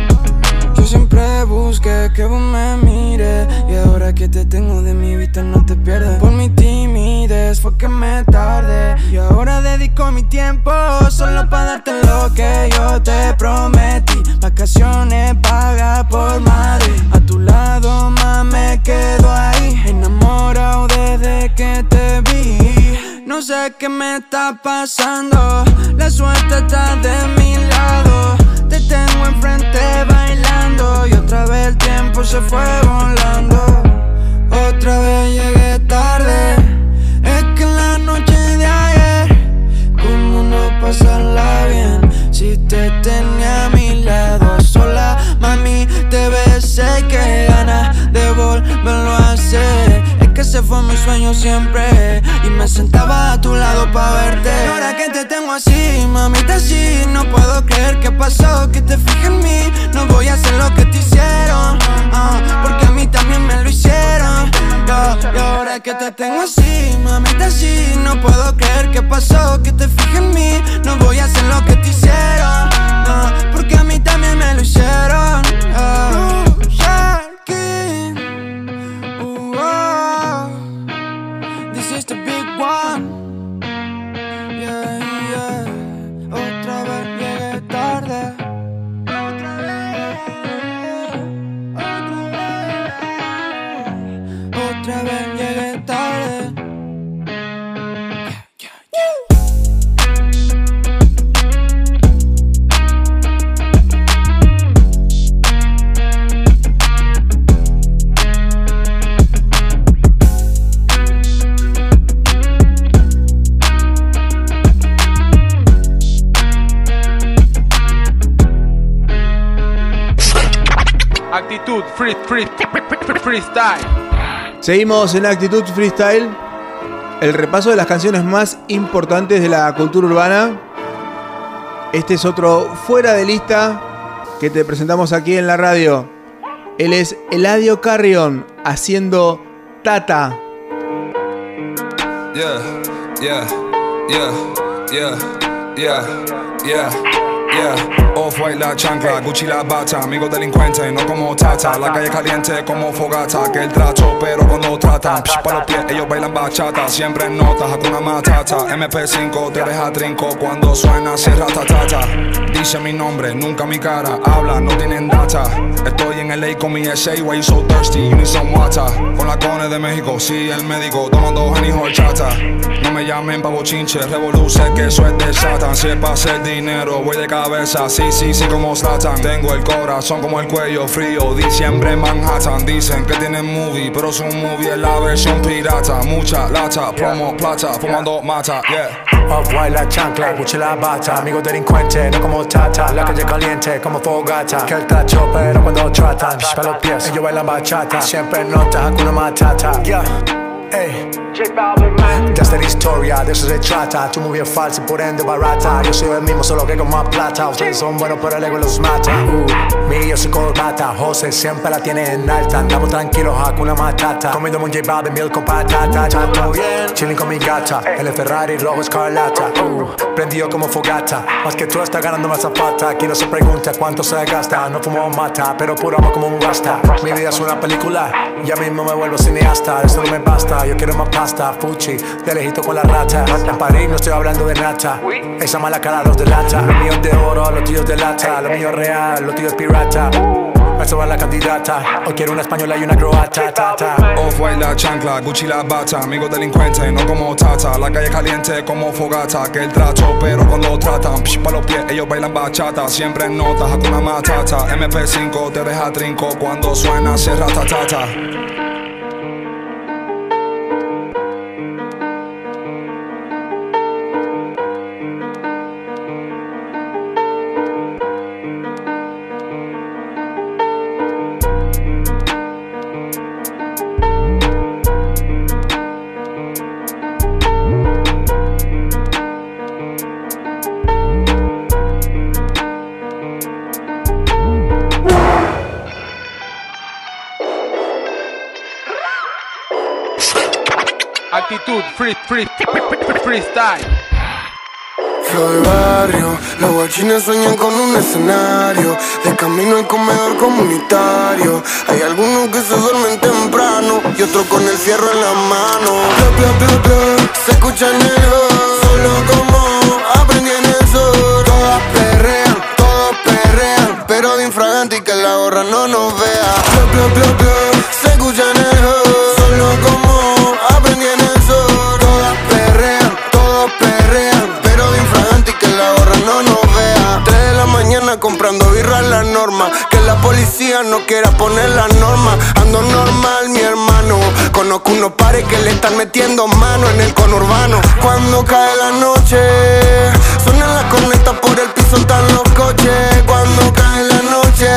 Speaker 27: Yo siempre busqué que vos me mires Y ahora que te tengo de mi vista no te pierdes Por mi timidez fue que me tardé. Y ahora dedico mi tiempo solo para darte lo que yo te prometí. Vacaciones paga por Madrid. A tu lado, más me quedo ahí. Enamorado desde que te vi. No sé qué me está pasando. La suerte está de mi lado. Te tengo enfrente bailando. Y otra vez el tiempo se fue volando. Otra vez llegué tarde. Es que en la noche de ayer, ¿cómo no pasarla bien? Si te tenía a mi lado sola, mami, te besé que ganas de volverlo a hacer. Es que ese fue mi sueño siempre y me sentaba Y ahora que te tengo así, mamita, así, no puedo creer que pasó, que te fijas en mí. No voy a hacer lo que te hicieron, ah, porque a mí también me lo hicieron. Yo, y ahora que te tengo así, mamita, así, no puedo creer que pasó, que te fijas en mí. No voy a hacer lo que te hicieron, ah, porque a mí también me lo hicieron. Sharky,
Speaker 2: free, free, freestyle. Seguimos en Actitud Freestyle. El repaso de las canciones más importantes de la cultura urbana. Este es otro fuera de lista que te presentamos aquí en la radio. Él es Eladio Carrion haciendo Tata.
Speaker 19: Yeah, yeah, yeah, yeah, yeah, yeah, yeah. Off white la chancla, Gucci la bata, amigo delincuente, no como tata. La calle caliente como fogata, que el trato, pero cuando tratan, psh, pa' los pies, ellos bailan bachata. Siempre en notas, hakuna matata. MP5 te deja trinco cuando suena, cierra tatata. Dice mi nombre, nunca mi cara, habla, no tienen data. Estoy en LA con mi SA, why you so thirsty, you need some water. Con la cone de México, sí, el médico, tomando Henny horchata. No me llamen pa' bochinche, revoluce que eso es de Satan. Si es pa' hacer dinero, voy de cabeza, sí, sí, sí, como Satan. Tengo el corazón como el cuello frío, diciembre en Manhattan. Dicen que tienen movie, pero su movie es la versión pirata. Mucha lata, promo, plata, fumando mata, yeah.
Speaker 28: Off-white la chancla, Gucci la bata Amigo delincuente, no como tata La calle caliente como fogata Que el tacho, pero cuando tratan Shh, Pa' los pies, ellos bailan bachata Siempre nota, Hakuna Matata Yeah, ey. Desde la historia, de eso se trata. Tu movie es falsa y por ende barata. Yo soy el mismo, solo que con más plata. Ustedes son buenos, pero el ego los mata. Uh, Mi yo soy corbata. José siempre la tiene en alta. Andamos tranquilos, Hakuna Matata. Comiendo un J Balvin, miel con patata. Todo bien, chilling con mi gata. El Ferrari rojo escarlata. Uh, Prendido como fogata. Más que tú estás ganando más zapata. Aquí no se pregunta cuánto se gasta. No fumo mata, pero puro amo como un gasta Mi vida es una película. Ya mismo me vuelvo cineasta. Esto no me basta, yo quiero más pasta Fuchi, de lejito con la rata En París no estoy hablando de nata Esa mala cara los delata Los míos de oro, los tuyos de lata Lo mío real, los tuyos pirata Eso va la candidata Hoy quiero una española y una croata ta, ta.
Speaker 19: Off-white la chancla, Gucci la bata, amigo delincuente, no como tata. La calle caliente como fogata, que el trato, pero cuando tratan, psh, pa' los pies, ellos bailan bachata. Siempre en notas, hakuna matata. MP5 te deja trinco cuando suena, cierra tatata.
Speaker 2: Actitud free, free, freestyle.
Speaker 29: Flow de barrio, los guachines sueñan con un escenario De camino al comedor comunitario Hay algunos que se duermen temprano Y otros con el fierro en la mano Bla, bla, bla, bla. se escucha en el. Solo como aprendí en el sur. Todas perrean, todos perrean, pero de infragante y que la gorra no nos vea. Bla, bla, bla, bla, no quiera poner la norma. Ando normal, mi hermano. Conozco unos pares que le están metiendo mano en el conurbano. Cuando cae la noche, suenan las cornetas por el piso, están los coches. Cuando cae la noche,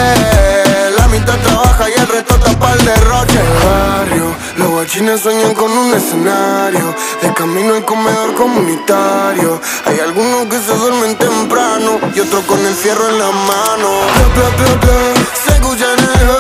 Speaker 29: la mitad trabaja y el resto tapa el derroche. Barrio, los guachines sueñan con un escenario. De camino al comedor comunitario. Hay algunos que se duermen temprano y otros con el fierro en la mano. Bla, bla, bla, bla, se escucha en el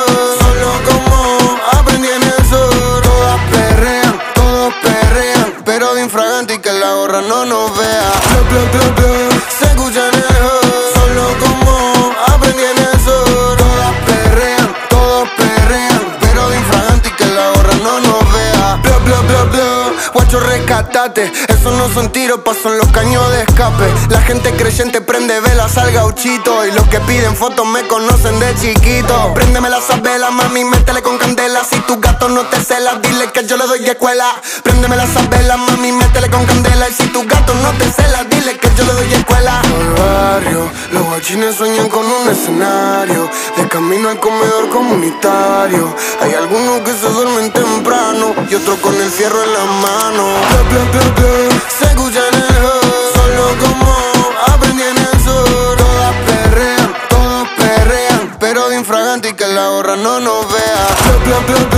Speaker 29: rescatate. Eso no son tiros, pasan los caños de escape. La gente creyente prende velas al gauchito. Y los que piden fotos me conocen de chiquito. Préndeme las velas, mami, métele con candela. Si tu gato no te cela, dile que yo le doy escuela. Préndeme las velas, mami, métele con candela. Y si tu gato no te cela, dile que yo le doy escuela. El barrio, los guachines sueñan con un escenario. De camino al comedor comunitario. Hay algunos que se duermen temprano y otros con el fierro en la mano. Bla, se escucha en el hood. Solo como aprendí en el sur. Todas perrean, todos perrean, pero de infragante y que la gorra no nos vea. Bla,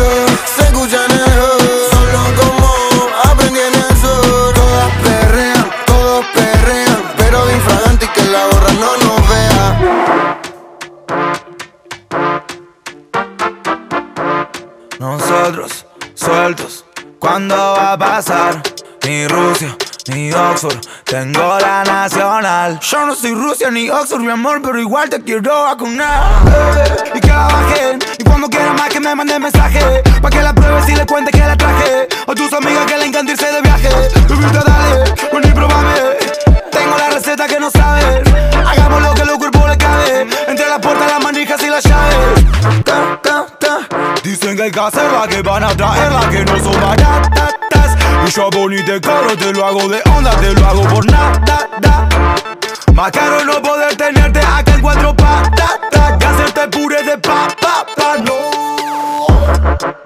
Speaker 30: sueltos, ¿cuándo va a pasar? Ni Rusia, ni Oxford, tengo la nacional. Yo no soy Rusia ni Oxford, mi amor, pero igual te quiero vacunar. Eh, y que la bajen, y cuando quiera más que me mande mensaje. Pa' que la pruebes y le cuente que la traje. O tus amigas que le encanta irse de viaje. Que hacerla, que van a traerla, que no son baratas. Y yo bonito y caro, te lo hago de onda, te lo hago por nada. Más caro no poder tenerte acá en cuatro patas. Que hacerte puré de papa, pa, no.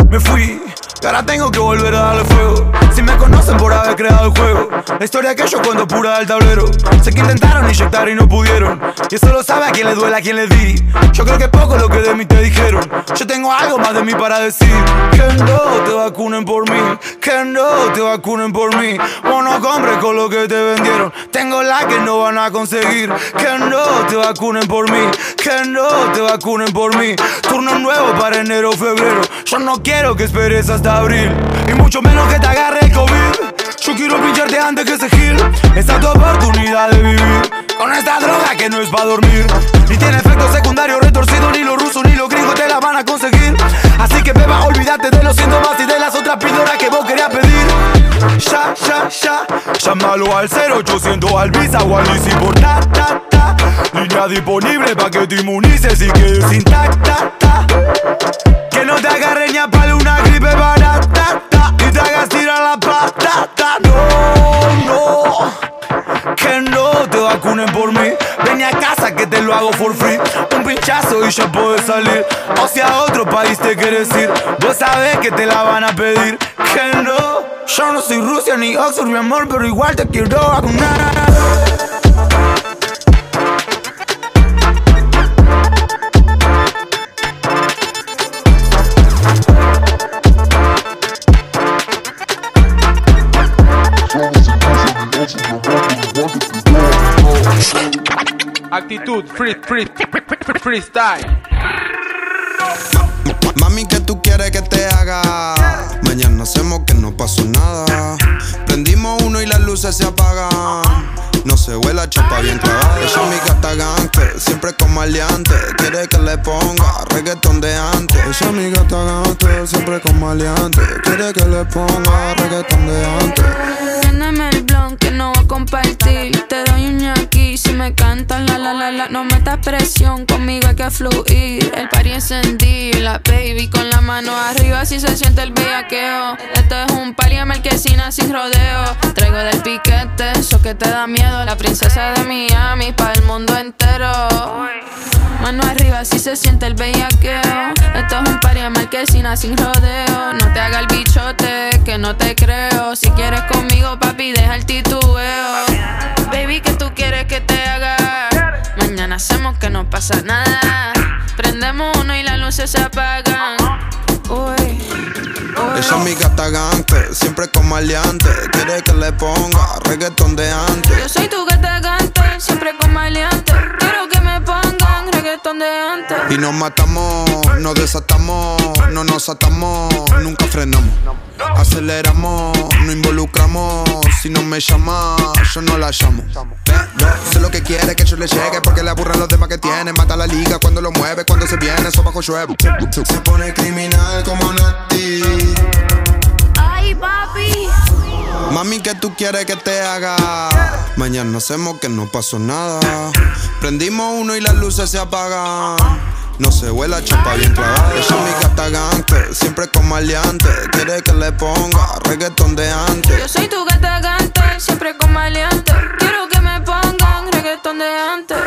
Speaker 30: Me fui, y ahora tengo que volver a darle fuego. Si me conocen por haber creado el juego, la historia que yo cuento pura del tablero. Sé que intentaron inyectar y no pudieron. Y eso lo sabe a quien le duele, a quien le di. Yo creo que poco lo que de mí te dijeron. Yo tengo algo más de mí para decir. Que no te vacunen por mí, que no te vacunen por mí. O no con lo que te vendieron. Tengo la que no van a conseguir. Que no te vacunen por mí, que no te vacunen por mí. Turno nuevo para enero o febrero. Yo no quiero que esperes hasta Y mucho menos que te agarre el COVID. Yo quiero pincharte antes que se gil. Esta es tu oportunidad de vivir. Con esta droga que no es para dormir. Ni tiene efecto secundario retorcido. Ni los rusos ni los gringos te la van a conseguir. Así que beba, olvídate de los síntomas y de las otras píldoras que vos querías pedir. Ya, ya, ya. Llámalo al 0800 al Visa o al Easy por ta, ta, ta. Línea disponible para que te inmunices y quedes intacta. ta. Que no te agarre ni a palo una gripe barata y te hagas tirar la patata. No, no, que no te vacunen por mí. Ven a casa que te lo hago for free. Un pinchazo y ya puedes salir. O si a otro país te quieres ir, vos sabés que te la van a pedir. Que no, yo no soy Rusia ni Oxford, mi amor, pero igual te quiero vacunar.
Speaker 2: Actitud, free, free, freestyle.
Speaker 10: Mami, ¿qué tú quieres que te haga? Mañana hacemos que no pasó nada. Prendimos uno y las luces se apagan. No se vuela chapa bien clavada. Ella es mi gata gangster, siempre con maleante. Quiere que le ponga reggaetón de antes. Ella es mi gata gangster, siempre con maleante. Quiere que le ponga reggaetón de antes
Speaker 31: no
Speaker 32: voy a compartir. Te doy un ñaqui si me cantas la la la la. No metas presión, conmigo hay que fluir. El party encendí, la baby con la mano arriba si se siente el bellaqueo. Esto es un party en marquesina sin rodeo. Traigo del piquete, eso que te da miedo. La princesa de Miami para el mundo entero. Mano arriba si se siente el bellaqueo. Esto es un party en marquesina sin rodeo. No te haga el bichote que no te creo. Si quieres conmigo, papi, deja el título. Baby, que tú quieres que te haga? Mañana hacemos que no pasa nada. Prendemos uno y las luces se apagan. Uy.
Speaker 10: Ella es mi gata gante, siempre con maleante. Quiere que le ponga reggaetón de antes.
Speaker 32: Yo soy tu gata gante, siempre con maleante. Quiero que me pongan reggaetón de antes.
Speaker 10: Y nos matamos, nos desatamos, no nos atamos, nunca frenamos. Aceleramos, no involucramos. Si no me llama, yo no la llamo. Yo sé lo que quiere que yo le llegue porque le aburren los demás que tiene. Mata la liga cuando lo mueve, cuando se viene, eso bajo llueve. Se pone criminal como Nati.
Speaker 32: Ay, papi.
Speaker 10: Mami, ¿qué tú quieres que te haga? Mañana hacemos que no pasó nada. Prendimos uno y las luces se apagan. No se vuela chapa bien clavada. Ella es mi gata gante, siempre con maleante. Quiere que le ponga reggaetón de antes.
Speaker 32: Yo soy tu gata gante, siempre con maleante. Quiero que me pongan reggaetón de antes.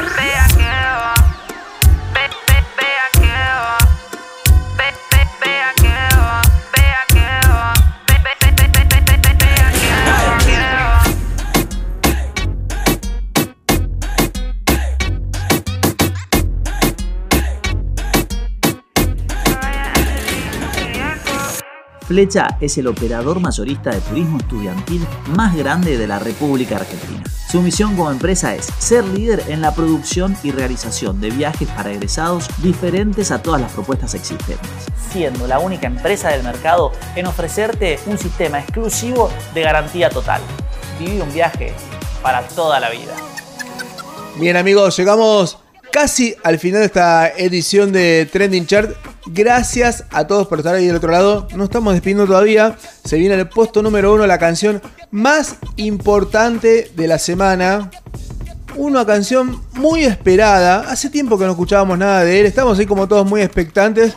Speaker 33: Flecha es el operador mayorista de turismo estudiantil más grande de la República Argentina. Su misión como empresa es ser líder en la producción y realización de viajes para egresados diferentes a todas las propuestas existentes, siendo la única empresa del mercado en ofrecerte un sistema exclusivo de garantía total. Viví un viaje para toda la vida.
Speaker 2: Bien amigos, llegamos casi al final de esta edición de Trending Chart. Gracias a todos por estar ahí del otro lado. No estamos despidiendo todavía. Se viene el puesto número uno, la canción más importante de la semana. Una canción muy esperada. Hace tiempo que no escuchábamos nada de él. Estamos ahí como todos muy expectantes.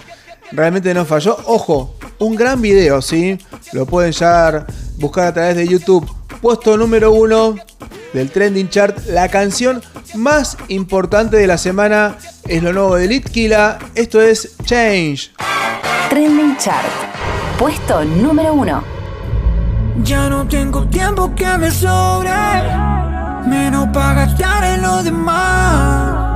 Speaker 2: Realmente no falló. Ojo, un gran video, ¿sí? Lo pueden ya buscar a través de YouTube. Puesto número uno del Trending Chart. La canción más importante de la semana es lo nuevo de Litkila. Esto es Change.
Speaker 5: Trending Chart. Puesto número uno.
Speaker 34: Ya no tengo tiempo que me sobre, menos para gastar en lo demás.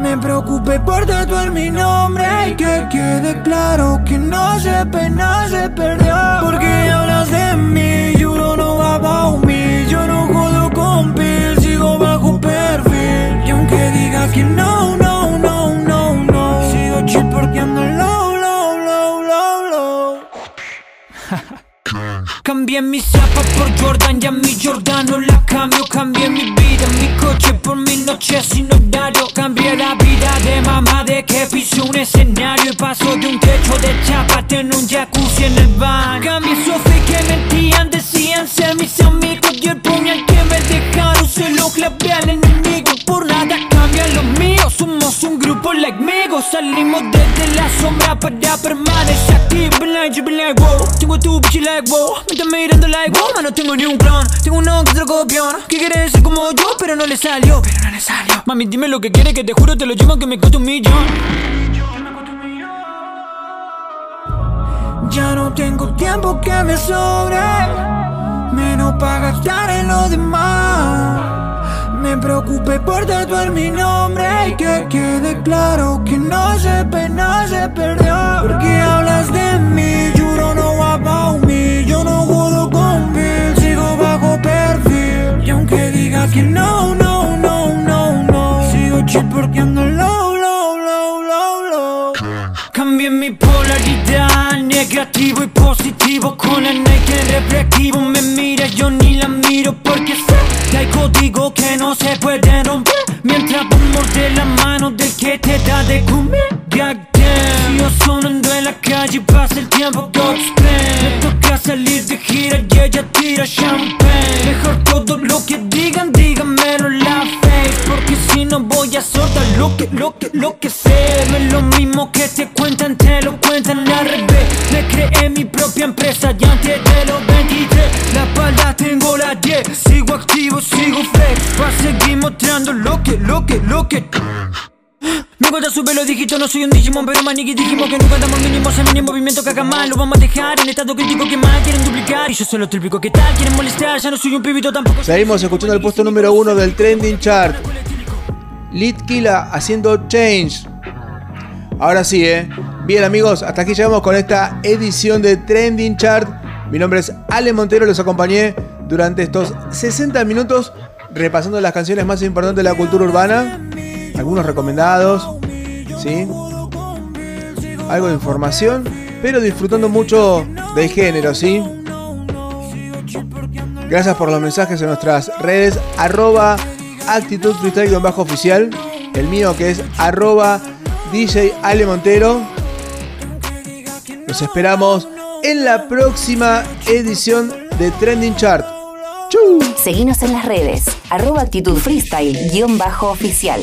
Speaker 34: Me preocupé por tatuar mi nombre y que quede claro que no se pena, se perdió. Porque hablas de mí, juro no va pa' aunque digas Cambié mi zapa por Jordan, ya mi Jordan no la cambio. Cambié mi vida, mi coche por mi noche sin horario. Cambié la vida de mamá de que piso un escenario Y paso de un techo de chapa tener un jacuzzi en el van Cambié su fe que mentían, decían ser mis amigos Y el puñal que me dejaron se lo clavé al enemigo. Por nada cambian los míos, somos un grupo like migos. Salimos desde la sombra para permanecer Been like, like, wow Tengo tu bitch like, wow están mirando like, wow no tengo ni un clon. Tengo uno que otro copión Que quiere ser como yo, pero no le salió. Pero no le salió. Mami, dime lo que quieres Que te juro te lo llevo que me cuesta un millón. Ya no tengo tiempo que me sobre. Menos para gastar en lo demás. Me preocupé por tatuar mi nombre Y que quede claro que no se pena, se perdió. Porque hablas de mí, juro no va pa' mí Yo no con Bill, sigo bajo perfil. Y aunque digas que no, no, no, no, no Sigo chill porque ando low, low, low, low, low Cambié mi polaridad, negativo y positivo. Con el naked reflectivo me mira, yo ni la miro Porque sé que hay código que no se puede romper. Mientras vos mordes la mano del que te da de comer. Goddamn Yo sonando en la calle pasa el tiempo Godspeed ella tira champagne. Mejor todo lo que digan, díganmelo en la face Porque si no voy a soltar lo que, lo que, lo que sé. No es lo mismo que te cuentan, te lo cuentan al revés. Me creé mi propia empresa y antes de los 23 La espalda tengo la 10, sigo activo, sigo flex. Va a seguir mostrando lo que, lo que, lo que me cuenta sube los dígitos, no soy un Digimon Pero maniquí dijimos que nunca andamos mínimos el movimiento que haga mal, lo vamos a dejar En estado crítico que más quieren duplicar. Y yo soy lo típico que tal, quieren molestar Ya no soy un pibito tampoco
Speaker 2: Seguimos escuchando el puesto número uno del trending chart. Litkila haciendo Change. Ahora sí, eh. Bien amigos, hasta aquí llegamos con esta edición de Trending Chart. Mi nombre es Ale Montero, los acompañé durante estos 60 minutos repasando las canciones más importantes de la cultura urbana algunos recomendados, ¿sí? Algo de información, pero disfrutando mucho del género, ¿sí? Gracias por los mensajes en nuestras redes, arroba actitud bajo oficial, el mío que es arroba DJ Ale Montero. Nos esperamos en la próxima edición de Trending Chart.
Speaker 1: Seguinos en las redes, arroba actitud freestyle, guion bajo oficial.